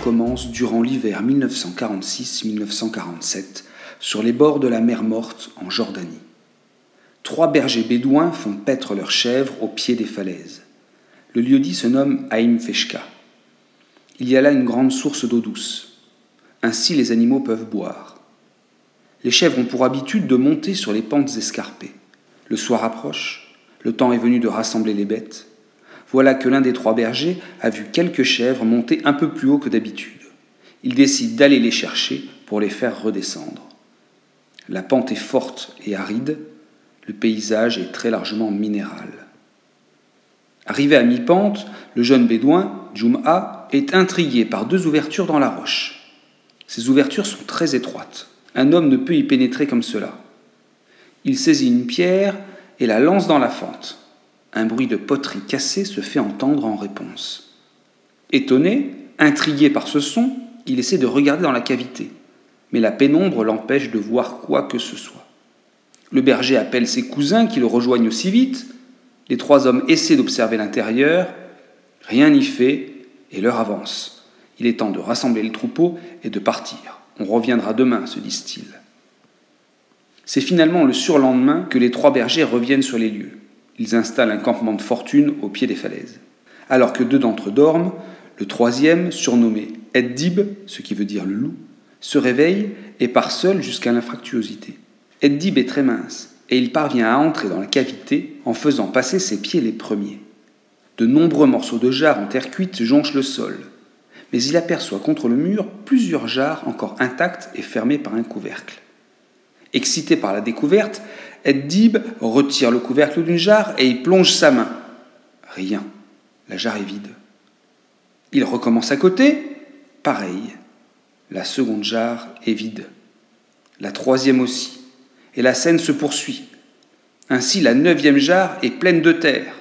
commence durant l'hiver 1946-1947 sur les bords de la mer Morte en Jordanie. Trois bergers bédouins font paître leurs chèvres au pied des falaises. Le lieu-dit se nomme Haïm Feshka. Il y a là une grande source d'eau douce. Ainsi les animaux peuvent boire. Les chèvres ont pour habitude de monter sur les pentes escarpées. Le soir approche, le temps est venu de rassembler les bêtes. Voilà que l'un des trois bergers a vu quelques chèvres monter un peu plus haut que d'habitude. Il décide d'aller les chercher pour les faire redescendre. La pente est forte et aride, le paysage est très largement minéral. Arrivé à mi-pente, le jeune bédouin, Jum'a, est intrigué par deux ouvertures dans la roche. Ces ouvertures sont très étroites. Un homme ne peut y pénétrer comme cela. Il saisit une pierre et la lance dans la fente. Un bruit de poterie cassée se fait entendre en réponse. Étonné, intrigué par ce son, il essaie de regarder dans la cavité, mais la pénombre l'empêche de voir quoi que ce soit. Le berger appelle ses cousins qui le rejoignent aussi vite. Les trois hommes essaient d'observer l'intérieur. Rien n'y fait et l'heure avance. Il est temps de rassembler le troupeau et de partir. On reviendra demain, se disent-ils. C'est finalement le surlendemain que les trois bergers reviennent sur les lieux. Ils installent un campement de fortune au pied des falaises. Alors que deux d'entre eux dorment, le troisième, surnommé Eddib, ce qui veut dire le loup, se réveille et part seul jusqu'à l'infractuosité. Eddib est très mince et il parvient à entrer dans la cavité en faisant passer ses pieds les premiers. De nombreux morceaux de jarre en terre cuite jonchent le sol, mais il aperçoit contre le mur plusieurs jarres encore intactes et fermées par un couvercle. Excité par la découverte, Eddib retire le couvercle d'une jarre et y plonge sa main. Rien. La jarre est vide. Il recommence à côté. Pareil. La seconde jarre est vide. La troisième aussi. Et la scène se poursuit. Ainsi, la neuvième jarre est pleine de terre.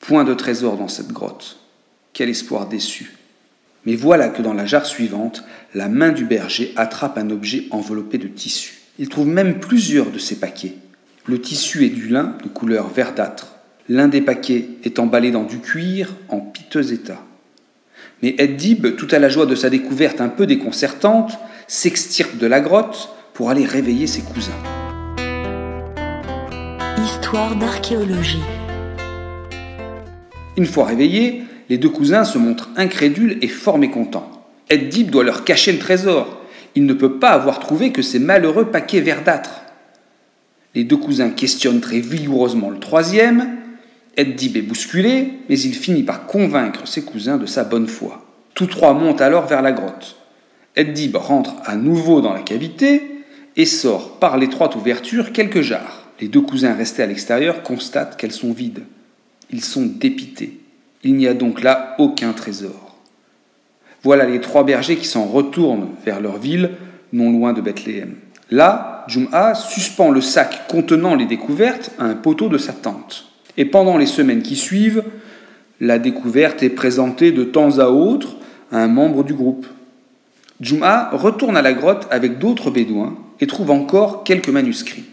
Point de trésor dans cette grotte. Quel espoir déçu. Mais voilà que dans la jarre suivante, la main du berger attrape un objet enveloppé de tissu. Il trouve même plusieurs de ces paquets. Le tissu est du lin de couleur verdâtre. L'un des paquets est emballé dans du cuir en piteux état. Mais Eddib, tout à la joie de sa découverte un peu déconcertante, s'extirpe de la grotte pour aller réveiller ses cousins. Histoire d'archéologie. Une fois réveillés, les deux cousins se montrent incrédules et fort mécontents. Eddib doit leur cacher le trésor. Il ne peut pas avoir trouvé que ces malheureux paquets verdâtres. Les deux cousins questionnent très vigoureusement le troisième. Eddib est bousculé, mais il finit par convaincre ses cousins de sa bonne foi. Tous trois montent alors vers la grotte. Eddib rentre à nouveau dans la cavité et sort par l'étroite ouverture quelques jarres. Les deux cousins restés à l'extérieur constatent qu'elles sont vides. Ils sont dépités. Il n'y a donc là aucun trésor. Voilà les trois bergers qui s'en retournent vers leur ville, non loin de Bethléem. Là, Jum'a suspend le sac contenant les découvertes à un poteau de sa tente. Et pendant les semaines qui suivent, la découverte est présentée de temps à autre à un membre du groupe. Jum'a retourne à la grotte avec d'autres bédouins et trouve encore quelques manuscrits.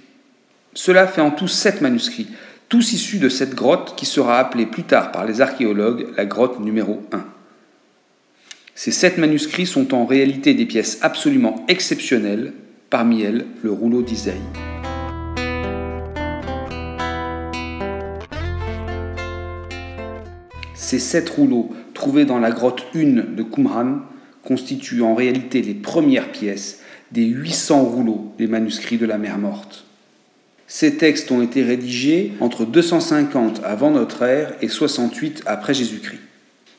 Cela fait en tout sept manuscrits, tous issus de cette grotte qui sera appelée plus tard par les archéologues la grotte numéro 1. Ces sept manuscrits sont en réalité des pièces absolument exceptionnelles, parmi elles le rouleau d'Isaïe. Ces sept rouleaux, trouvés dans la grotte 1 de Qumran, constituent en réalité les premières pièces des 800 rouleaux des manuscrits de la mer Morte. Ces textes ont été rédigés entre 250 avant notre ère et 68 après Jésus-Christ.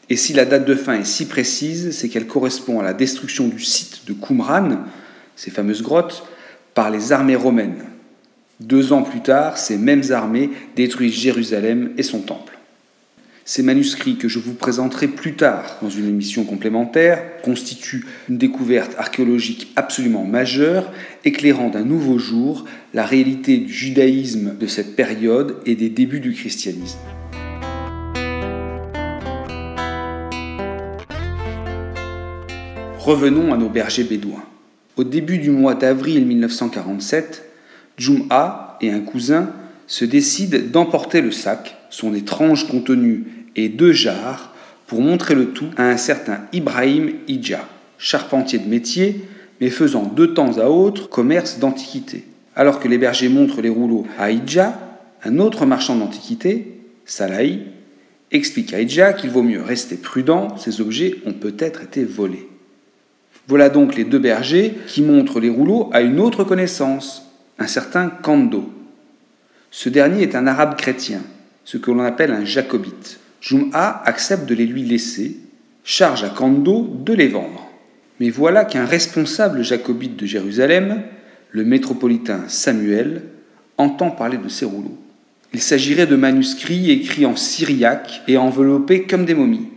Et si la date de fin est si précise, c'est qu'elle correspond à la destruction du site de Qumran, ces fameuses grottes, par les armées romaines. Deux ans plus tard, ces mêmes armées détruisent Jérusalem et son temple. Ces manuscrits que je vous présenterai plus tard dans une émission complémentaire constituent une découverte archéologique absolument majeure, éclairant d'un nouveau jour la réalité du judaïsme de cette période et des débuts du christianisme. Revenons à nos bergers bédouins. Au début du mois d'avril 1947, Jum'a et un cousin se décident d'emporter le sac, son étrange contenu et deux jarres pour montrer le tout à un certain Ibrahim Ija, charpentier de métier, mais faisant de temps à autre commerce d'antiquité. Alors que les bergers montrent les rouleaux à Ija, un autre marchand d'antiquité, Salahi, explique à Ija qu'il vaut mieux rester prudent, ces objets ont peut-être été volés. Voilà donc les deux bergers qui montrent les rouleaux à une autre connaissance, un certain Kando. Ce dernier est un arabe chrétien, ce que l'on appelle un jacobite. Jum'a accepte de les lui laisser, charge à Kando de les vendre. Mais voilà qu'un responsable jacobite de Jérusalem, le métropolitain Samuel, entend parler de ces rouleaux. Il s'agirait de manuscrits écrits en syriaque et enveloppés comme des momies.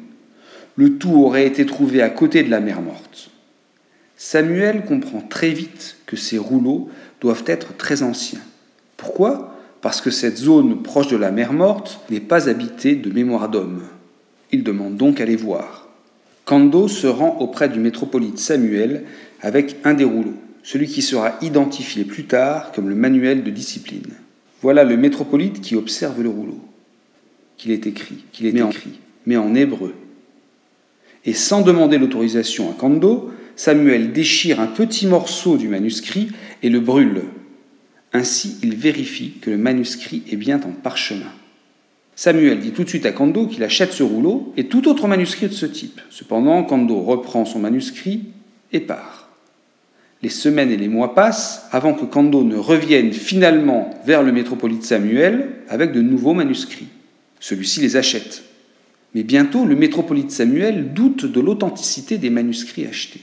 Le tout aurait été trouvé à côté de la mer morte. Samuel comprend très vite que ces rouleaux doivent être très anciens. Pourquoi? Parce que cette zone proche de la mer morte n'est pas habitée de mémoire d'homme. Il demande donc à les voir. Kando se rend auprès du métropolite Samuel avec un des rouleaux, celui qui sera identifié plus tard comme le manuel de discipline. Voilà le métropolite qui observe le rouleau, qu'il est écrit, qu'il est écrit, mais en hébreu. Et sans demander l'autorisation à Kando, Samuel déchire un petit morceau du manuscrit et le brûle. Ainsi, il vérifie que le manuscrit est bien en parchemin. Samuel dit tout de suite à Kando qu'il achète ce rouleau et tout autre manuscrit de ce type. Cependant, Kando reprend son manuscrit et part. Les semaines et les mois passent avant que Kando ne revienne finalement vers le métropolite Samuel avec de nouveaux manuscrits. Celui-ci les achète. Mais bientôt, le métropolite Samuel doute de l'authenticité des manuscrits achetés.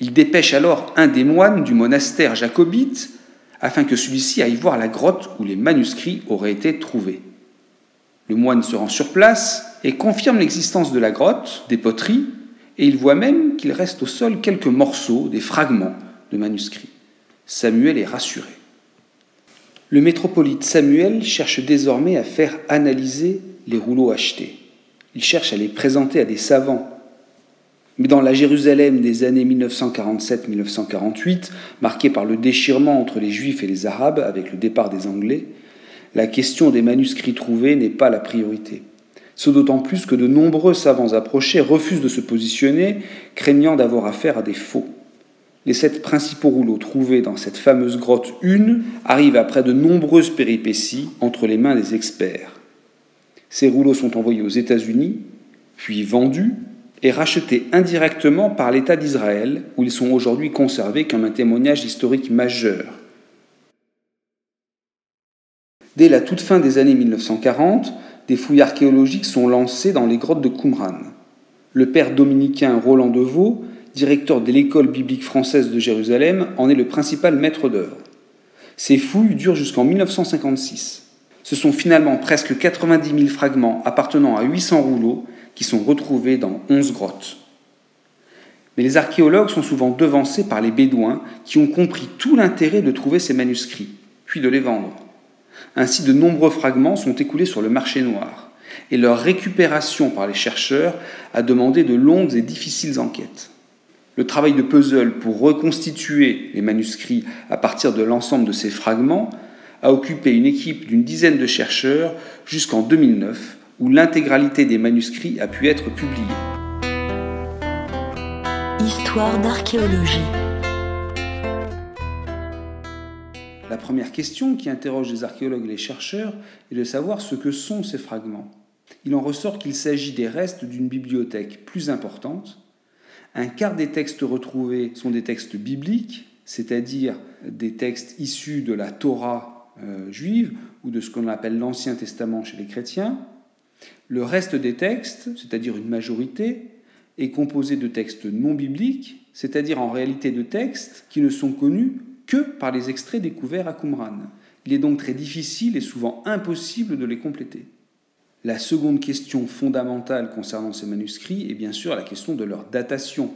Il dépêche alors un des moines du monastère jacobite afin que celui-ci aille voir la grotte où les manuscrits auraient été trouvés. Le moine se rend sur place et confirme l'existence de la grotte, des poteries, et il voit même qu'il reste au sol quelques morceaux, des fragments de manuscrits. Samuel est rassuré. Le métropolite Samuel cherche désormais à faire analyser les rouleaux achetés. Il cherche à les présenter à des savants mais dans la Jérusalem des années 1947-1948, marquée par le déchirement entre les Juifs et les Arabes avec le départ des Anglais, la question des manuscrits trouvés n'est pas la priorité. Ce d'autant plus que de nombreux savants approchés refusent de se positionner, craignant d'avoir affaire à des faux. Les sept principaux rouleaux trouvés dans cette fameuse grotte 1 arrivent après de nombreuses péripéties entre les mains des experts. Ces rouleaux sont envoyés aux États-Unis, puis vendus, et rachetés indirectement par l'État d'Israël, où ils sont aujourd'hui conservés comme un témoignage historique majeur. Dès la toute fin des années 1940, des fouilles archéologiques sont lancées dans les grottes de Qumran. Le père dominicain Roland Deveau, directeur de l'école biblique française de Jérusalem, en est le principal maître d'œuvre. Ces fouilles durent jusqu'en 1956. Ce sont finalement presque 90 000 fragments appartenant à 800 rouleaux qui sont retrouvés dans 11 grottes. Mais les archéologues sont souvent devancés par les Bédouins qui ont compris tout l'intérêt de trouver ces manuscrits, puis de les vendre. Ainsi, de nombreux fragments sont écoulés sur le marché noir, et leur récupération par les chercheurs a demandé de longues et difficiles enquêtes. Le travail de puzzle pour reconstituer les manuscrits à partir de l'ensemble de ces fragments a occupé une équipe d'une dizaine de chercheurs jusqu'en 2009 où l'intégralité des manuscrits a pu être publiée. Histoire d'archéologie. La première question qui interroge les archéologues et les chercheurs est de savoir ce que sont ces fragments. Il en ressort qu'il s'agit des restes d'une bibliothèque plus importante. Un quart des textes retrouvés sont des textes bibliques, c'est-à-dire des textes issus de la Torah euh, juive ou de ce qu'on appelle l'Ancien Testament chez les chrétiens. Le reste des textes, c'est-à-dire une majorité, est composé de textes non bibliques, c'est-à-dire en réalité de textes qui ne sont connus que par les extraits découverts à Qumran. Il est donc très difficile et souvent impossible de les compléter. La seconde question fondamentale concernant ces manuscrits est bien sûr la question de leur datation.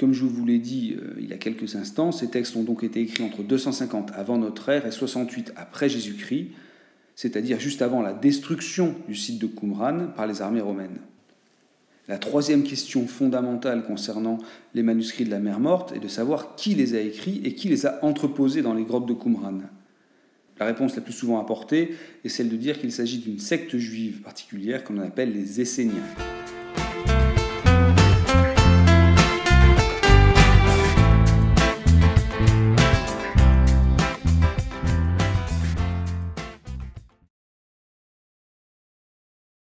Comme je vous l'ai dit euh, il y a quelques instants, ces textes ont donc été écrits entre 250 avant notre ère et 68 après Jésus-Christ, c'est-à-dire juste avant la destruction du site de Qumran par les armées romaines. La troisième question fondamentale concernant les manuscrits de la mer morte est de savoir qui les a écrits et qui les a entreposés dans les grottes de Qumran. La réponse la plus souvent apportée est celle de dire qu'il s'agit d'une secte juive particulière qu'on appelle les Esséniens.